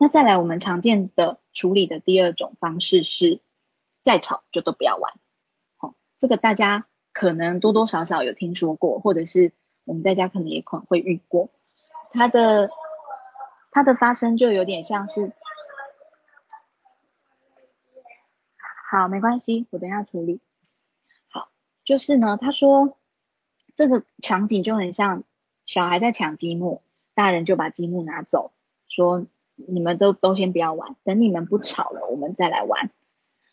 那再来，我们常见的处理的第二种方式是，再吵就都不要玩。好，这个大家可能多多少少有听说过，或者是我们在家可能也可能会遇过。它的它的发生就有点像是，好，没关系，我等下处理。好，就是呢，他说这个场景就很像小孩在抢积木，大人就把积木拿走，说。你们都都先不要玩，等你们不吵了，我们再来玩。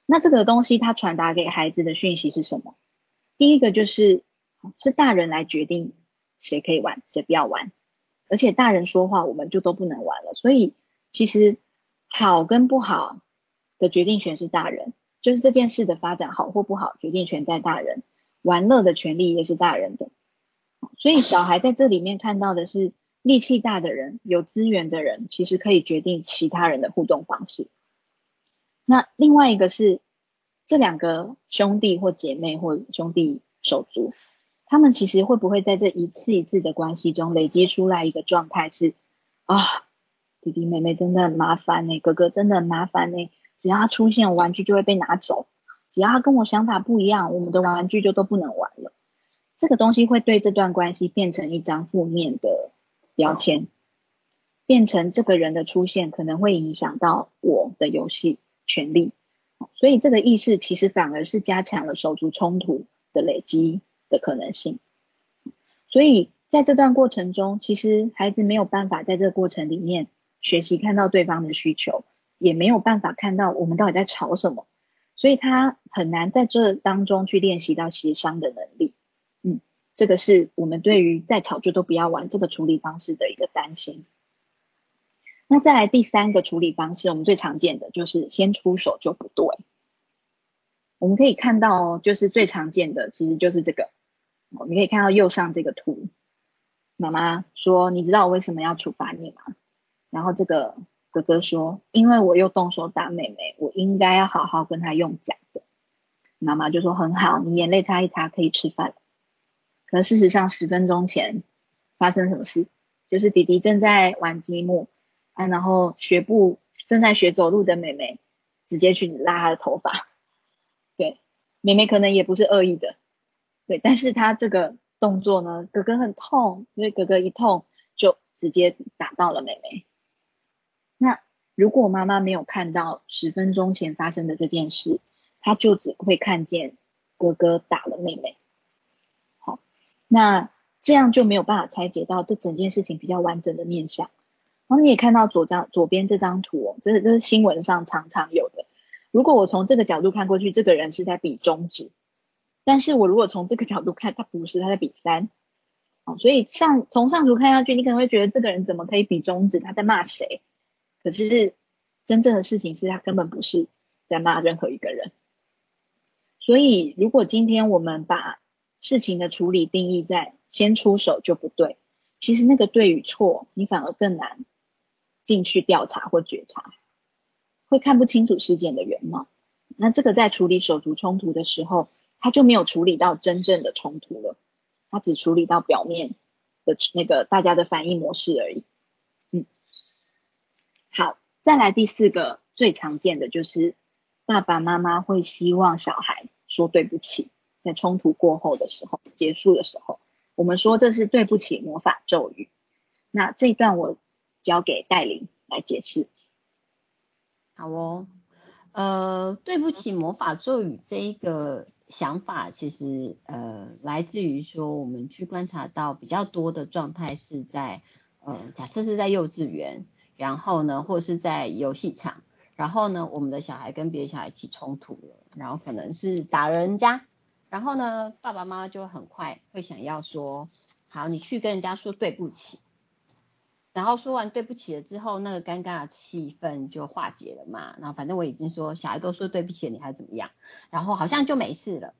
那这个东西它传达给孩子的讯息是什么？第一个就是是大人来决定谁可以玩，谁不要玩，而且大人说话我们就都不能玩了。所以其实好跟不好的决定权是大人，就是这件事的发展好或不好，决定权在大人，玩乐的权利也是大人的。所以小孩在这里面看到的是。力气大的人，有资源的人，其实可以决定其他人的互动方式。那另外一个是，这两个兄弟或姐妹或兄弟手足，他们其实会不会在这一次一次的关系中累积出来一个状态是啊，弟弟妹妹真的很麻烦呢，哥哥真的很麻烦呢，只要他出现，玩具就会被拿走；只要他跟我想法不一样，我们的玩具就都不能玩了。这个东西会对这段关系变成一张负面的。标签变成这个人的出现，可能会影响到我的游戏权利，所以这个意识其实反而是加强了手足冲突的累积的可能性。所以在这段过程中，其实孩子没有办法在这个过程里面学习看到对方的需求，也没有办法看到我们到底在吵什么，所以他很难在这当中去练习到协商的能力。这个是我们对于再吵架都不要玩这个处理方式的一个担心。那再来第三个处理方式，我们最常见的就是先出手就不对。我们可以看到，就是最常见的其实就是这个。你可以看到右上这个图，妈妈说：“你知道我为什么要处罚你吗？”然后这个哥哥说：“因为我又动手打妹妹，我应该要好好跟他用讲的。”妈妈就说：“很好，你眼泪擦一擦，可以吃饭了。”可事实上，十分钟前发生什么事？就是弟弟正在玩积木啊，然后学步正在学走路的妹妹直接去拉他的头发。对，妹妹可能也不是恶意的，对，但是他这个动作呢，哥哥很痛，因为哥哥一痛就直接打到了妹妹。那如果妈妈没有看到十分钟前发生的这件事，他就只会看见哥哥打了妹妹。那这样就没有办法拆解到这整件事情比较完整的面相。然后你也看到左张左边这张图哦，这这是新闻上常常有的。如果我从这个角度看过去，这个人是在比中指，但是我如果从这个角度看，他不是，他在比三。哦，所以上从上图看下去，你可能会觉得这个人怎么可以比中指？他在骂谁？可是真正的事情是他根本不是在骂任何一个人。所以如果今天我们把事情的处理定义在先出手就不对，其实那个对与错，你反而更难进去调查或觉察，会看不清楚事件的原貌。那这个在处理手足冲突的时候，他就没有处理到真正的冲突了，他只处理到表面的那个大家的反应模式而已。嗯，好，再来第四个最常见的就是爸爸妈妈会希望小孩说对不起。在冲突过后的时候，结束的时候，我们说这是对不起魔法咒语。那这一段我交给戴琳来解释。好哦，呃，对不起魔法咒语这一个想法，其实呃来自于说我们去观察到比较多的状态是在呃假设是在幼稚园，然后呢或是在游戏场，然后呢我们的小孩跟别的小孩起冲突了，然后可能是打人家。然后呢，爸爸妈妈就很快会想要说，好，你去跟人家说对不起。然后说完对不起了之后，那个尴尬的气氛就化解了嘛。然后反正我已经说，小孩都说对不起，你还怎么样？然后好像就没事了。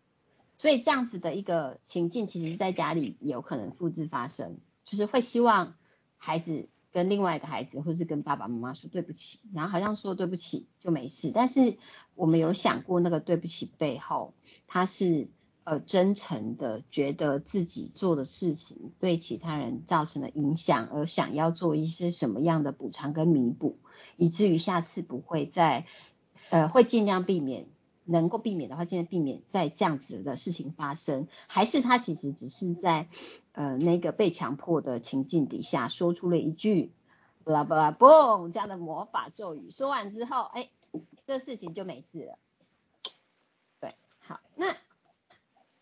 所以这样子的一个情境，其实在家里有可能复制发生，就是会希望孩子跟另外一个孩子，或是跟爸爸妈妈说对不起，然后好像说对不起就没事。但是我们有想过那个对不起背后，他是。呃真诚的觉得自己做的事情对其他人造成了影响，而想要做一些什么样的补偿跟弥补，以至于下次不会再呃会尽量避免。能够避免的话，尽量避免在这样子的事情发生，还是他其实只是在呃那个被强迫的情境底下说出了一句巴拉巴拉嘣这样的魔法咒语，说完之后，哎，这事情就没事了。对，好，那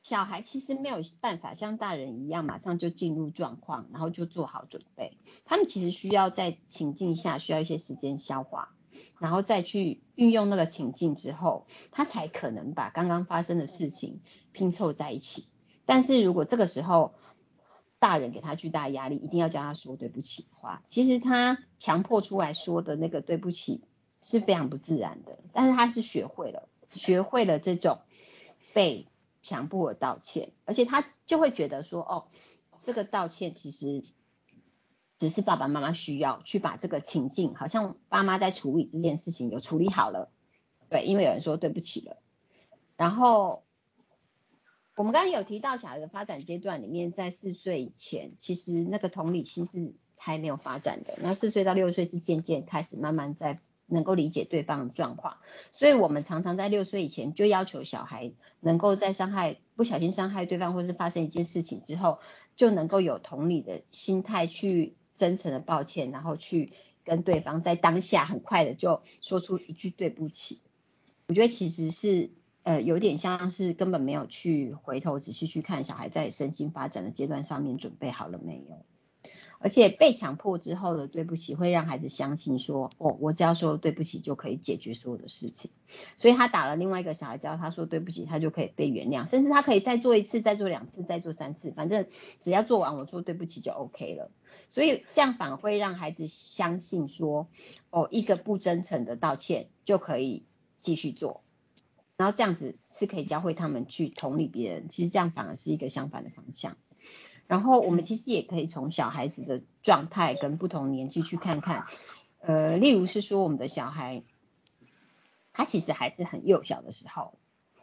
小孩其实没有办法像大人一样马上就进入状况，然后就做好准备，他们其实需要在情境下需要一些时间消化。然后再去运用那个情境之后，他才可能把刚刚发生的事情拼凑在一起。但是如果这个时候大人给他巨大压力，一定要叫他说对不起的话，其实他强迫出来说的那个对不起是非常不自然的。但是他是学会了，学会了这种被强迫我道歉，而且他就会觉得说，哦，这个道歉其实。只是爸爸妈妈需要去把这个情境，好像爸妈在处理这件事情有处理好了，对，因为有人说对不起了。然后我们刚刚有提到小孩的发展阶段里面，在四岁以前，其实那个同理心是还没有发展的。那四岁到六岁是渐渐开始慢慢在能够理解对方的状况，所以我们常常在六岁以前就要求小孩能够在伤害不小心伤害对方，或是发生一件事情之后，就能够有同理的心态去。真诚的抱歉，然后去跟对方在当下很快的就说出一句对不起。我觉得其实是呃有点像是根本没有去回头仔细去看小孩在身心发展的阶段上面准备好了没有。而且被强迫之后的对不起，会让孩子相信说，哦，我只要说对不起就可以解决所有的事情。所以他打了另外一个小孩，只要他说对不起，他就可以被原谅，甚至他可以再做一次、再做两次、再做三次，反正只要做完我说对不起就 OK 了。所以这样反而会让孩子相信说，哦，一个不真诚的道歉就可以继续做，然后这样子是可以教会他们去同理别人。其实这样反而是一个相反的方向。然后我们其实也可以从小孩子的状态跟不同年纪去看看，呃，例如是说我们的小孩，他其实还是很幼小的时候，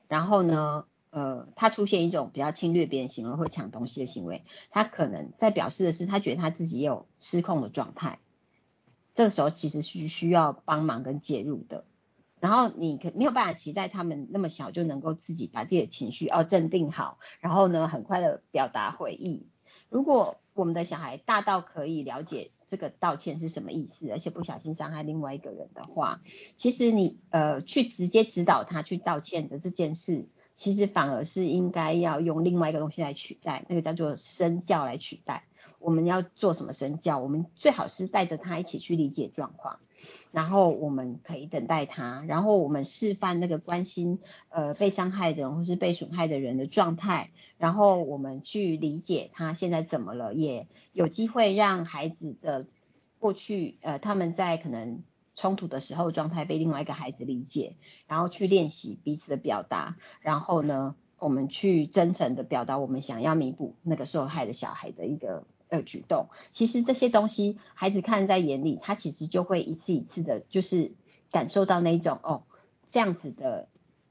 然后呢，呃，他出现一种比较侵略别人行为或抢东西的行为，他可能在表示的是他觉得他自己有失控的状态，这时候其实是需要帮忙跟介入的。然后你可没有办法期待他们那么小就能够自己把自己的情绪哦镇定好，然后呢很快的表达悔意。如果我们的小孩大到可以了解这个道歉是什么意思，而且不小心伤害另外一个人的话，其实你呃去直接指导他去道歉的这件事，其实反而是应该要用另外一个东西来取代，那个叫做身教来取代。我们要做什么身教？我们最好是带着他一起去理解状况。然后我们可以等待他，然后我们示范那个关心呃被伤害的人或是被损害的人的状态，然后我们去理解他现在怎么了，也有机会让孩子的过去呃他们在可能冲突的时候状态被另外一个孩子理解，然后去练习彼此的表达，然后呢我们去真诚的表达我们想要弥补那个受害的小孩的一个。的举动，其实这些东西孩子看在眼里，他其实就会一次一次的，就是感受到那种哦，这样子的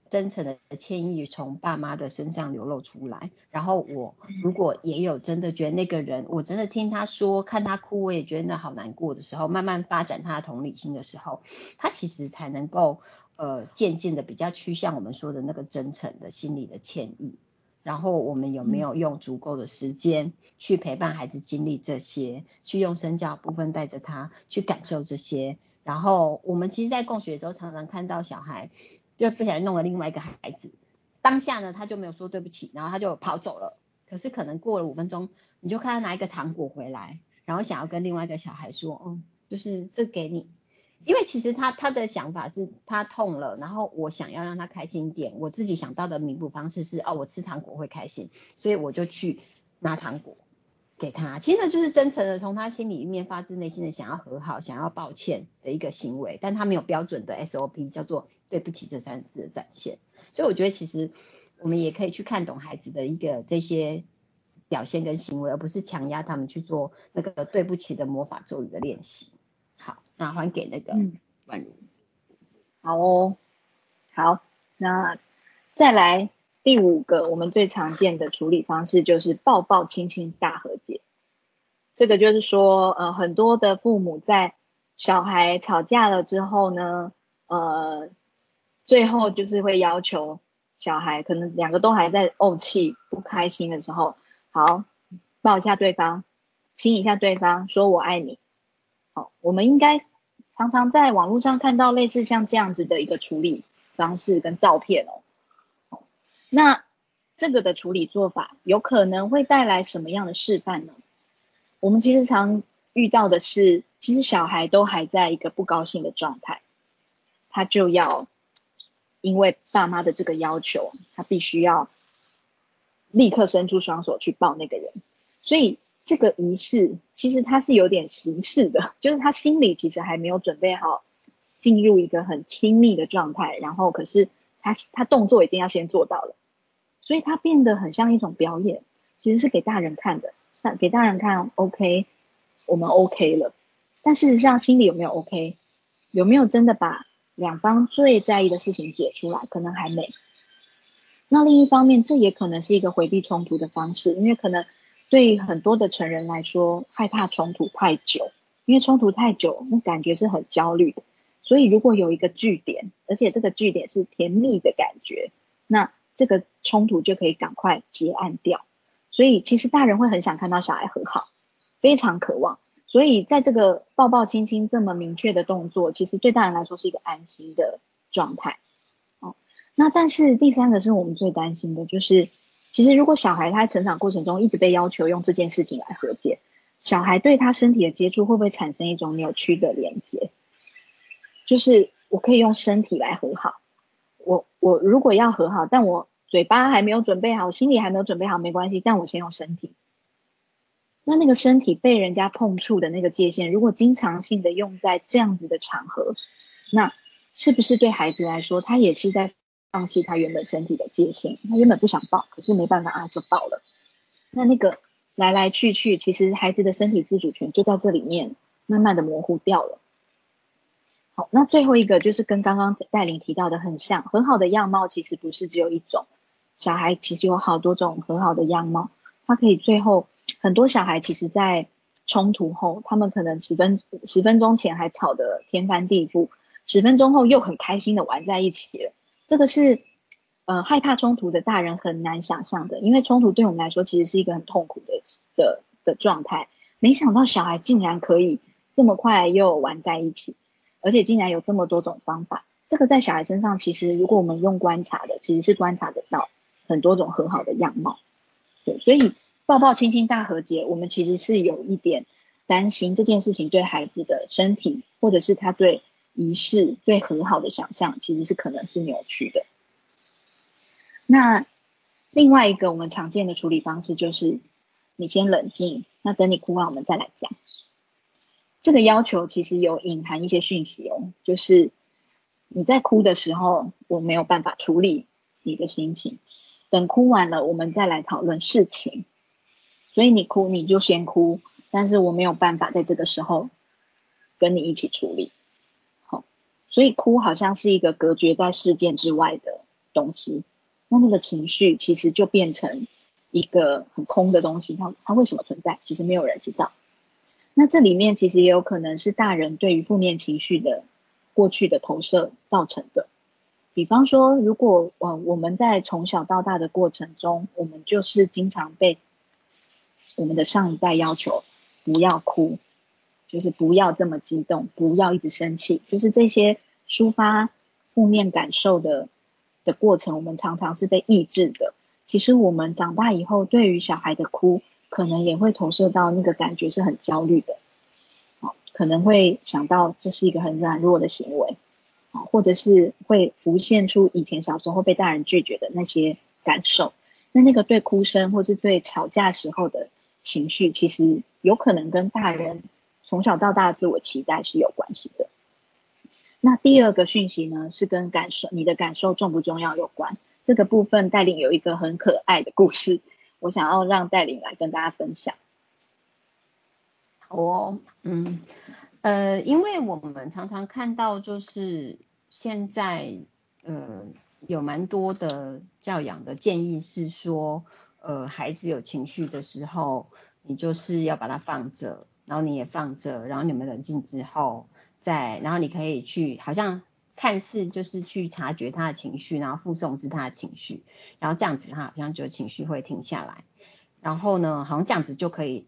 真诚的歉意从爸妈的身上流露出来。然后我如果也有真的觉得那个人，我真的听他说，看他哭，我也觉得那好难过的时候，慢慢发展他的同理心的时候，他其实才能够呃渐渐的比较趋向我们说的那个真诚的心理的歉意。然后我们有没有用足够的时间去陪伴孩子经历这些，去用身教部分带着他去感受这些。然后我们其实，在共学的时候，常常看到小孩就不小心弄了另外一个孩子，当下呢他就没有说对不起，然后他就跑走了。可是可能过了五分钟，你就看他拿一个糖果回来，然后想要跟另外一个小孩说，嗯，就是这给你。因为其实他他的想法是他痛了，然后我想要让他开心一点，我自己想到的弥补方式是哦，我吃糖果会开心，所以我就去拿糖果给他。其实呢，就是真诚的从他心里面发自内心的想要和好、想要抱歉的一个行为，但他没有标准的 SOP 叫做对不起这三字的展现。所以我觉得其实我们也可以去看懂孩子的一个这些表现跟行为，而不是强压他们去做那个对不起的魔法咒语的练习。那还给那个万如，好哦，好，那再来第五个我们最常见的处理方式就是抱抱亲亲大和解。这个就是说，呃，很多的父母在小孩吵架了之后呢，呃，最后就是会要求小孩，可能两个都还在怄气、不开心的时候，好，抱一下对方，亲一下对方，说我爱你。好，我们应该常常在网络上看到类似像这样子的一个处理方式跟照片哦。那这个的处理做法有可能会带来什么样的示范呢？我们其实常遇到的是，其实小孩都还在一个不高兴的状态，他就要因为爸妈的这个要求，他必须要立刻伸出双手去抱那个人。所以这个仪式其实他是有点形式的，就是他心里其实还没有准备好进入一个很亲密的状态，然后可是他他动作已经要先做到了，所以他变得很像一种表演，其实是给大人看的。那给大人看，OK，我们 OK 了，但事实上心里有没有 OK？有没有真的把两方最在意的事情解出来？可能还没。那另一方面，这也可能是一个回避冲突的方式，因为可能对很多的成人来说，害怕冲突太久，因为冲突太久，那感觉是很焦虑的。所以如果有一个据点，而且这个据点是甜蜜的感觉，那这个冲突就可以赶快结案掉。所以其实大人会很想看到小孩和好，非常渴望。所以在这个抱抱亲亲这么明确的动作，其实对大人来说是一个安心的状态。哦，那但是第三个是我们最担心的，就是其实如果小孩他成长过程中一直被要求用这件事情来和解，小孩对他身体的接触会不会产生一种扭曲的连接？就是我可以用身体来和好，我我如果要和好，但我。嘴巴还没有准备好，心里还没有准备好，没关系。但我先用身体。那那个身体被人家碰触的那个界限，如果经常性的用在这样子的场合，那是不是对孩子来说，他也是在放弃他原本身体的界限？他原本不想抱，可是没办法啊，就抱了。那那个来来去去，其实孩子的身体自主权就在这里面慢慢的模糊掉了。好，那最后一个就是跟刚刚戴琳提到的很像，很好的样貌其实不是只有一种。小孩其实有好多种很好的样貌，他可以最后很多小孩其实，在冲突后，他们可能十分十分钟前还吵得天翻地覆，十分钟后又很开心的玩在一起了。这个是呃害怕冲突的大人很难想象的，因为冲突对我们来说其实是一个很痛苦的的的状态。没想到小孩竟然可以这么快又玩在一起，而且竟然有这么多种方法。这个在小孩身上，其实如果我们用观察的，其实是观察得到。很多种和好的样貌，对，所以抱抱亲亲大和解，我们其实是有一点担心这件事情对孩子的身体，或者是他对仪式、对和好的想象，其实是可能是扭曲的。那另外一个我们常见的处理方式就是，你先冷静，那等你哭完我们再来讲。这个要求其实有隐含一些讯息哦，就是你在哭的时候，我没有办法处理你的心情。等哭完了，我们再来讨论事情。所以你哭，你就先哭，但是我没有办法在这个时候跟你一起处理。所以哭好像是一个隔绝在事件之外的东西。那那个情绪其实就变成一个很空的东西。它它为什么存在？其实没有人知道。那这里面其实也有可能是大人对于负面情绪的过去的投射造成的。比方说，如果呃我们在从小到大的过程中，我们就是经常被我们的上一代要求不要哭，就是不要这么激动，不要一直生气，就是这些抒发负面感受的的过程，我们常常是被抑制的。其实我们长大以后，对于小孩的哭，可能也会投射到那个感觉是很焦虑的，好，可能会想到这是一个很软弱的行为。或者是会浮现出以前小时候被大人拒绝的那些感受，那那个对哭声或是对吵架时候的情绪，其实有可能跟大人从小到大自我期待是有关系的。那第二个讯息呢，是跟感受你的感受重不重要有关。这个部分带领有一个很可爱的故事，我想要让带领来跟大家分享。好哦，嗯。呃，因为我们常常看到，就是现在，呃，有蛮多的教养的建议是说，呃，孩子有情绪的时候，你就是要把它放着，然后你也放着，然后你们冷静之后再，然后你可以去，好像看似就是去察觉他的情绪，然后附送至他的情绪，然后这样子他好像就情绪会停下来，然后呢，好像这样子就可以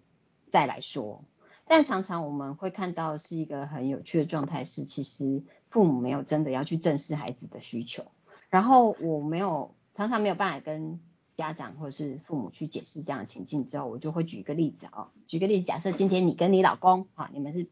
再来说。但常常我们会看到是一个很有趣的状态，是其实父母没有真的要去正视孩子的需求，然后我没有常常没有办法跟家长或者是父母去解释这样的情境之后，我就会举一个例子啊，举个例子，假设今天你跟你老公啊，你们是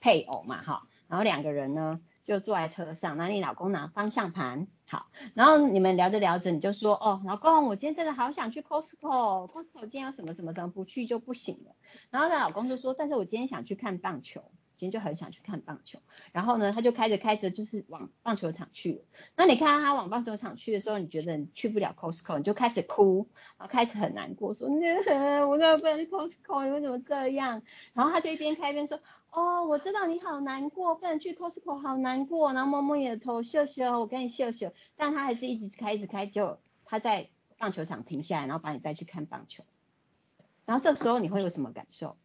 配偶嘛哈，然后两个人呢。就坐在车上，那你老公拿方向盘，好，然后你们聊着聊着，你就说，哦，老公，我今天真的好想去 Costco，Costco 今天有什么什么什么不去就不行了。然后他老公就说，但是我今天想去看棒球。今天就很想去看棒球，然后呢，他就开着开着就是往棒球场去了。那你看到他往棒球场去的时候，你觉得你去不了 Costco，你就开始哭，然后开始很难过，说，我怎么不能去 Costco？你为什么这样？然后他就一边开一边说，哦，我知道你好难过，不能去 Costco，好难过。然后摸摸你的头，秀秀，我跟你秀秀。但他还是一直开，一直开，就他在棒球场停下来，然后把你带去看棒球。然后这时候你会有什么感受？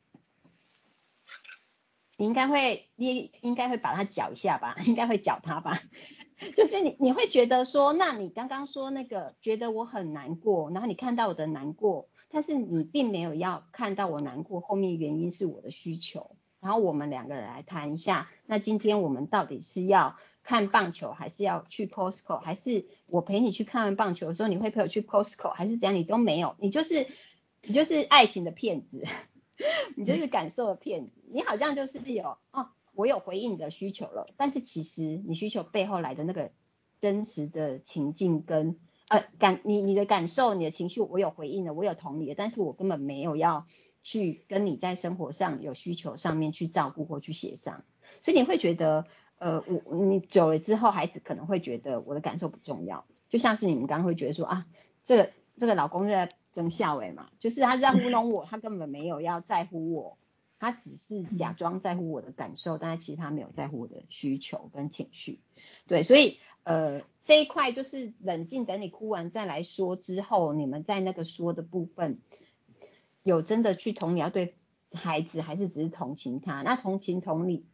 你应该会，你应该会把它搅一下吧，应该会搅它吧。就是你，你会觉得说，那你刚刚说那个，觉得我很难过，然后你看到我的难过，但是你并没有要看到我难过后面原因是我的需求。然后我们两个人来谈一下，那今天我们到底是要看棒球，还是要去 Costco，还是我陪你去看完棒球的时候，你会陪我去 Costco，还是怎样？你都没有，你就是你就是爱情的骗子。你就是感受的骗子，你好像就是有哦，我有回应你的需求了，但是其实你需求背后来的那个真实的情境跟呃感你你的感受你的情绪我有回应了，我有同理的，但是我根本没有要去跟你在生活上有需求上面去照顾或去协商，所以你会觉得呃我你久了之后孩子可能会觉得我的感受不重要，就像是你们刚刚会觉得说啊这个这个老公在。曾孝伟嘛，就是他在糊弄我，他根本没有要在乎我，他只是假装在乎我的感受，但是其实他没有在乎我的需求跟情绪。对，所以呃这一块就是冷静，等你哭完再来说之后，你们在那个说的部分，有真的去同理要对孩子，还是只是同情他？那同情同理，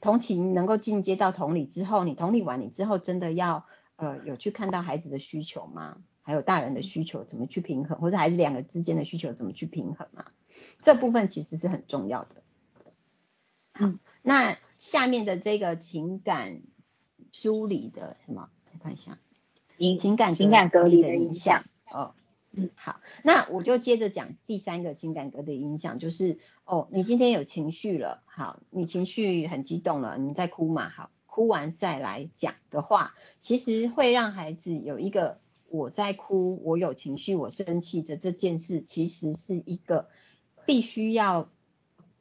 同情能够进阶到同理之后，你同理完你之后，真的要呃有去看到孩子的需求吗？还有大人的需求怎么去平衡，或者孩子两个之间的需求怎么去平衡啊？这部分其实是很重要的。好，那下面的这个情感梳理的什么？来看一下，情感情感隔离的影响。哦，嗯，好，那我就接着讲第三个情感隔离影响，就是哦，你今天有情绪了，好，你情绪很激动了，你在哭嘛？好，哭完再来讲的话，其实会让孩子有一个。我在哭，我有情绪，我生气的这件事，其实是一个必须要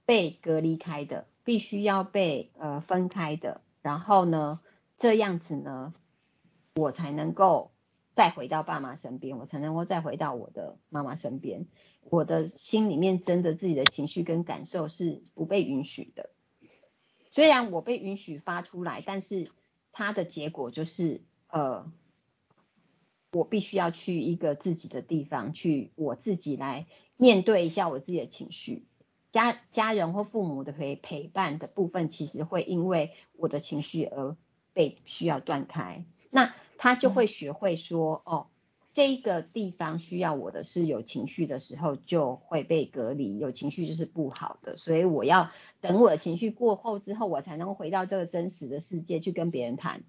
被隔离开的，必须要被呃分开的。然后呢，这样子呢，我才能够再回到爸妈身边，我才能够再回到我的妈妈身边。我的心里面真的自己的情绪跟感受是不被允许的。虽然我被允许发出来，但是它的结果就是呃。我必须要去一个自己的地方，去我自己来面对一下我自己的情绪。家家人或父母的陪陪伴的部分，其实会因为我的情绪而被需要断开。那他就会学会说，哦，这个地方需要我的是有情绪的时候就会被隔离，有情绪就是不好的，所以我要等我的情绪过后之后，我才能回到这个真实的世界去跟别人谈。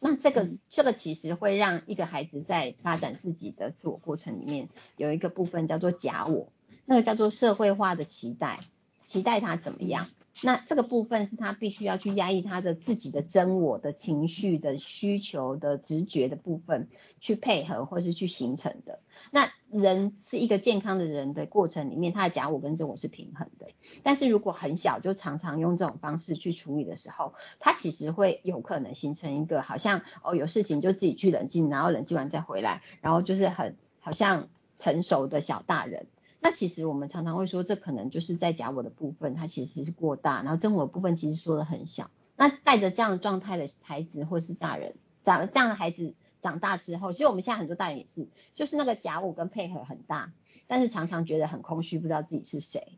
那这个这个其实会让一个孩子在发展自己的自我过程里面有一个部分叫做假我，那个叫做社会化的期待，期待他怎么样？那这个部分是他必须要去压抑他的自己的真我的情绪的需求的直觉的部分去配合或是去形成的。那人是一个健康的人的过程里面，他的假我跟真我是平衡的。但是如果很小就常常用这种方式去处理的时候，他其实会有可能形成一个好像哦有事情就自己去冷静，然后冷静完再回来，然后就是很好像成熟的小大人。那其实我们常常会说，这可能就是在假我的部分，它其实是过大，然后真我的部分其实说的很小。那带着这样的状态的孩子或是大人，长这样的孩子长大之后，其实我们现在很多大人也是，就是那个假我跟配合很大，但是常常觉得很空虚，不知道自己是谁。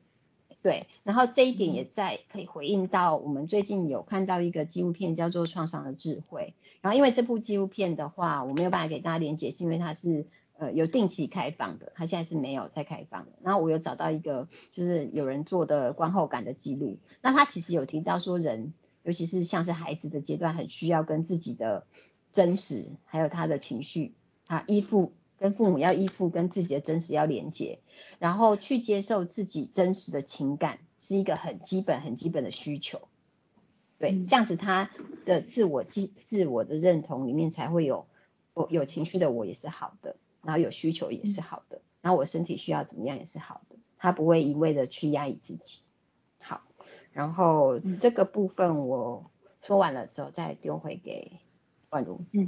对，然后这一点也在可以回应到我们最近有看到一个纪录片叫做《创伤的智慧》，然后因为这部纪录片的话，我没有办法给大家连接，是因为它是呃有定期开放的，他现在是没有在开放的。然后我有找到一个就是有人做的观后感的记录，那他其实有提到说人，尤其是像是孩子的阶段，很需要跟自己的真实还有他的情绪啊依附。跟父母要依附，跟自己的真实要连接，然后去接受自己真实的情感，是一个很基本、很基本的需求。对，这样子他的自我、自自我的认同里面才会有我有情绪的我也是好的，然后有需求也是好的，然后我身体需要怎么样也是好的，他不会一味的去压抑自己。好，然后这个部分我说完了之后再丢回给宛如。嗯。